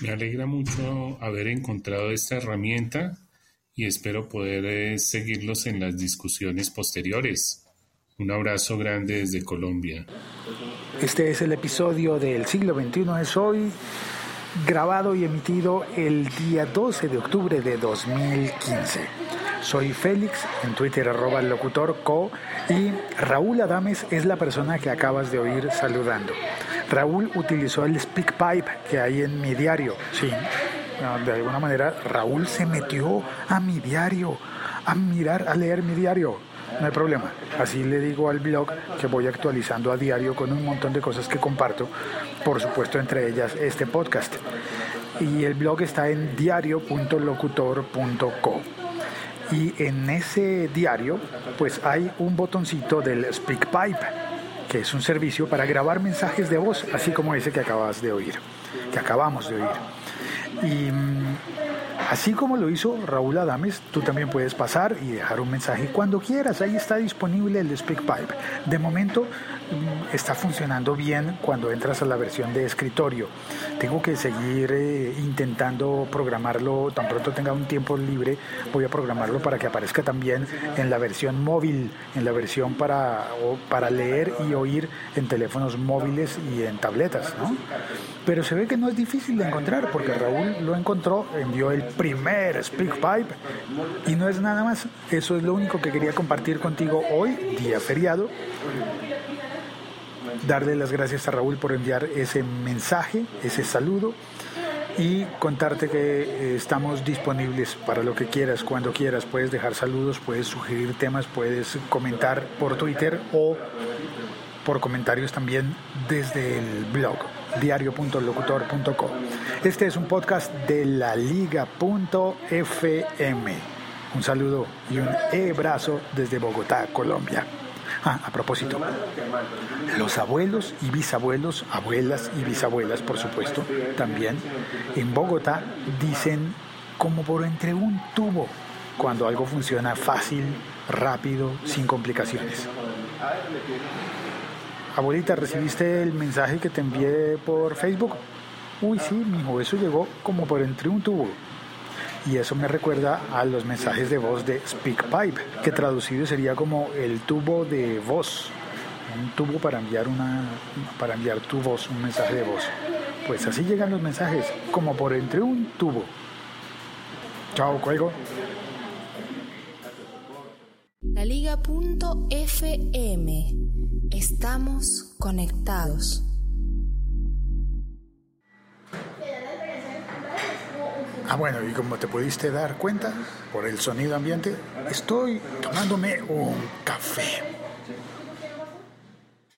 Me alegra mucho haber encontrado esta herramienta y espero poder eh, seguirlos en las discusiones posteriores. Un abrazo grande desde Colombia. Este es el episodio del siglo XXI es hoy, grabado y emitido el día 12 de octubre de 2015. Soy Félix, en Twitter arroba locutor co y Raúl Adames es la persona que acabas de oír saludando. Raúl utilizó el SpeakPipe que hay en mi diario. Sí, de alguna manera Raúl se metió a mi diario, a mirar, a leer mi diario no hay problema. Así le digo al blog que voy actualizando a diario con un montón de cosas que comparto, por supuesto entre ellas este podcast. Y el blog está en diario.locutor.co. Y en ese diario pues hay un botoncito del SpeakPipe, que es un servicio para grabar mensajes de voz, así como ese que acabas de oír, que acabamos de oír. Y mm, Así como lo hizo Raúl Adames, tú también puedes pasar y dejar un mensaje cuando quieras. Ahí está disponible el SpeakPipe. De momento mm, está funcionando bien cuando entras a la versión de escritorio. Tengo que seguir eh, intentando programarlo, tan pronto tenga un tiempo libre, voy a programarlo para que aparezca también en la versión móvil, en la versión para, para leer y oír en teléfonos móviles y en tabletas. ¿no? Pero se ve que no es difícil de encontrar porque Raúl lo encontró, envió el primer SpeakPipe. Y no es nada más, eso es lo único que quería compartir contigo hoy, día feriado. Darle las gracias a Raúl por enviar ese mensaje, ese saludo y contarte que eh, estamos disponibles para lo que quieras, cuando quieras. Puedes dejar saludos, puedes sugerir temas, puedes comentar por Twitter o por comentarios también desde el blog diario.locutor.co. Este es un podcast de la liga.fm. Un saludo y un abrazo desde Bogotá, Colombia. Ah, a propósito, los abuelos y bisabuelos, abuelas y bisabuelas, por supuesto, también en Bogotá dicen como por entre un tubo cuando algo funciona fácil, rápido, sin complicaciones. Abuelita, ¿recibiste el mensaje que te envié por Facebook? Uy, sí, mijo, eso llegó como por entre un tubo. Y eso me recuerda a los mensajes de voz de SpeakPipe, que traducido sería como el tubo de voz. Un tubo para enviar una para enviar tu voz, un mensaje de voz. Pues así llegan los mensajes, como por entre un tubo. Chao, cuelgo. Liga.fm Estamos conectados. Ah, bueno, y como te pudiste dar cuenta por el sonido ambiente, estoy tomándome un café.